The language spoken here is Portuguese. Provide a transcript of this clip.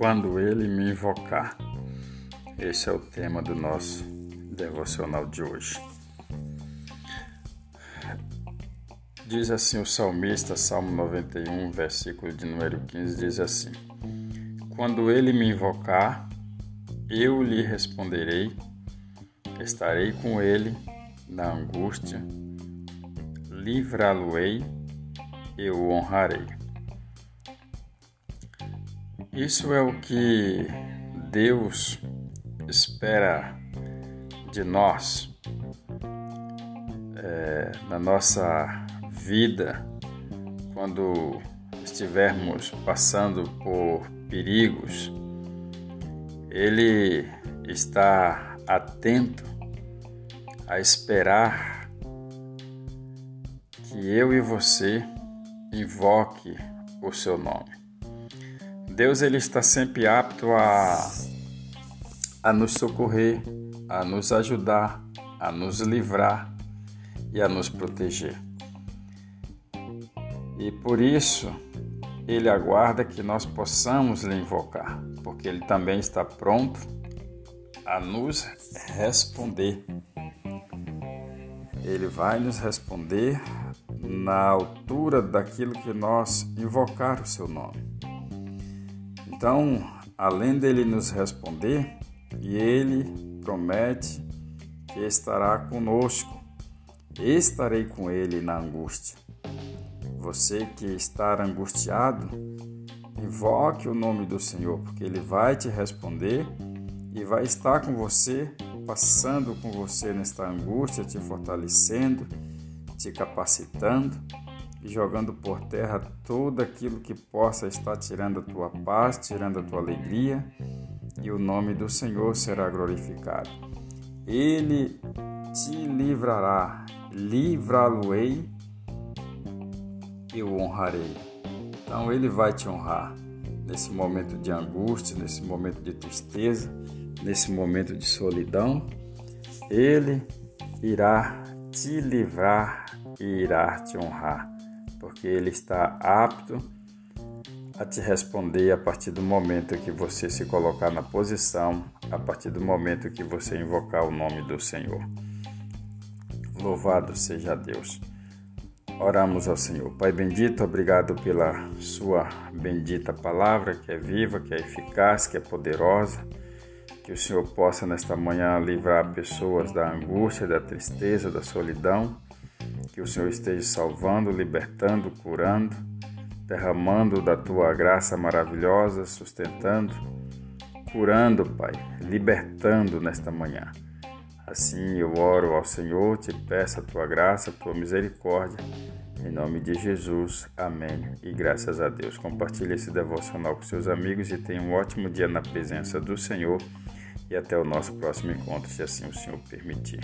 quando ele me invocar. Esse é o tema do nosso devocional de hoje. Diz assim o salmista, Salmo 91, versículo de número 15, diz assim: Quando ele me invocar, eu lhe responderei, estarei com ele na angústia, livrá-lo-ei, eu o honrarei. Isso é o que Deus espera de nós é, na nossa vida quando estivermos passando por perigos. Ele está atento a esperar que eu e você invoque o seu nome. Deus ele está sempre apto a, a nos socorrer, a nos ajudar, a nos livrar e a nos proteger. E por isso ele aguarda que nós possamos lhe invocar, porque ele também está pronto a nos responder. Ele vai nos responder na altura daquilo que nós invocar o seu nome. Então, além dele nos responder, e ele promete que estará conosco, estarei com ele na angústia. Você que está angustiado, invoque o nome do Senhor, porque ele vai te responder e vai estar com você, passando com você nesta angústia, te fortalecendo, te capacitando e jogando por terra tudo aquilo que possa estar tirando a tua paz, tirando a tua alegria, e o nome do Senhor será glorificado. Ele te livrará, livrá-lo-ei e o honrarei. Então ele vai te honrar nesse momento de angústia, nesse momento de tristeza, nesse momento de solidão. Ele irá te livrar e irá te honrar porque Ele está apto a te responder a partir do momento que você se colocar na posição, a partir do momento que você invocar o nome do Senhor. Louvado seja Deus. Oramos ao Senhor. Pai bendito, obrigado pela Sua bendita palavra, que é viva, que é eficaz, que é poderosa. Que o Senhor possa nesta manhã livrar pessoas da angústia, da tristeza, da solidão que o Senhor esteja salvando, libertando, curando, derramando da tua graça maravilhosa, sustentando, curando, Pai, libertando nesta manhã. Assim eu oro ao Senhor, te peço a tua graça, a tua misericórdia. Em nome de Jesus, amém. E graças a Deus. Compartilhe esse devocional com seus amigos e tenha um ótimo dia na presença do Senhor. E até o nosso próximo encontro, se assim o Senhor permitir.